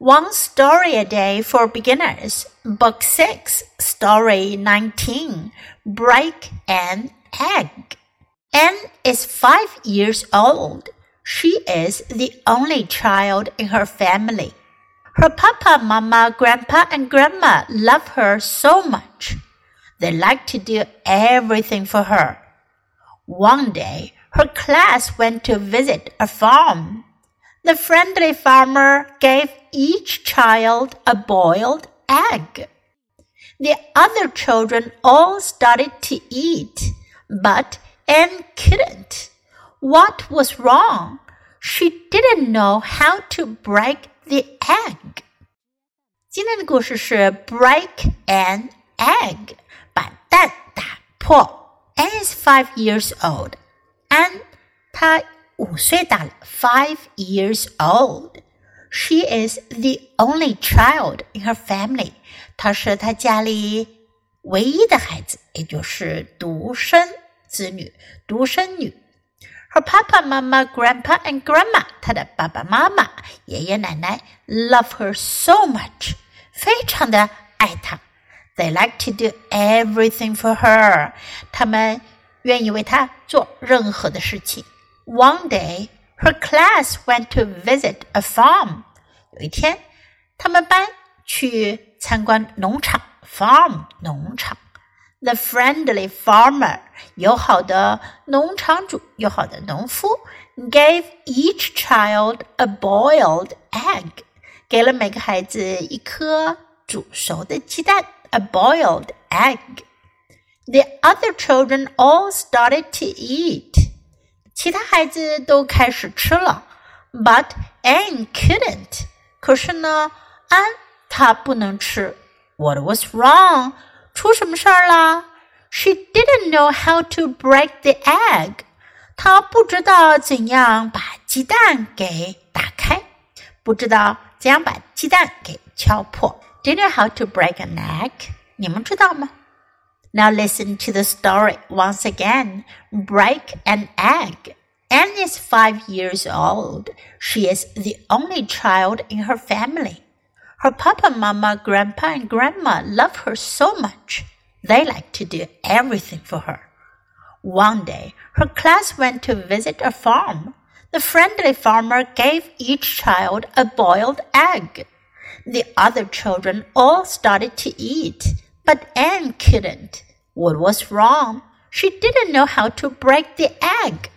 One Story a Day for Beginners, Book 6, Story 19 Break an Egg. Anne is five years old. She is the only child in her family. Her papa, mama, grandpa, and grandma love her so much. They like to do everything for her. One day, her class went to visit a farm. The friendly farmer gave each child a boiled egg. The other children all started to eat, but Anne couldn't. What was wrong? She didn't know how to break the egg. 今天的故事是 break an egg，把蛋打破。Anne is five years old. Anne 她五岁大了，five years old. She is the only child in her family. 她是她家里唯一的孩子，也就是独生子女、独生女。Her papa, mama, grandpa, and grandma，她的爸爸妈妈、爷爷奶奶 love her so much，非常的爱她。They like to do everything for her，他们愿意为她做任何的事情。one day, her class went to visit a farm. 有一天，他们班去参观农场 farm 农场。The friendly farmer 友好的农场主，友好的农夫 gave each child a boiled egg，给了每个孩子一颗煮熟的鸡蛋 a boiled egg. The other children all started to eat. 其他孩子都开始吃了，but Anne couldn't。可是呢，安她不能吃。What was wrong？出什么事儿啦？She didn't know how to break the egg。她不知道怎样把鸡蛋给打开，不知道怎样把鸡蛋给敲破。Didn't know how to break an egg？你们知道吗？now listen to the story once again. Break an egg. Anne is five years old. She is the only child in her family. Her papa, mama, grandpa, and grandma love her so much. They like to do everything for her. One day, her class went to visit a farm. The friendly farmer gave each child a boiled egg. The other children all started to eat but Anne couldn't. What was wrong? She didn't know how to break the egg.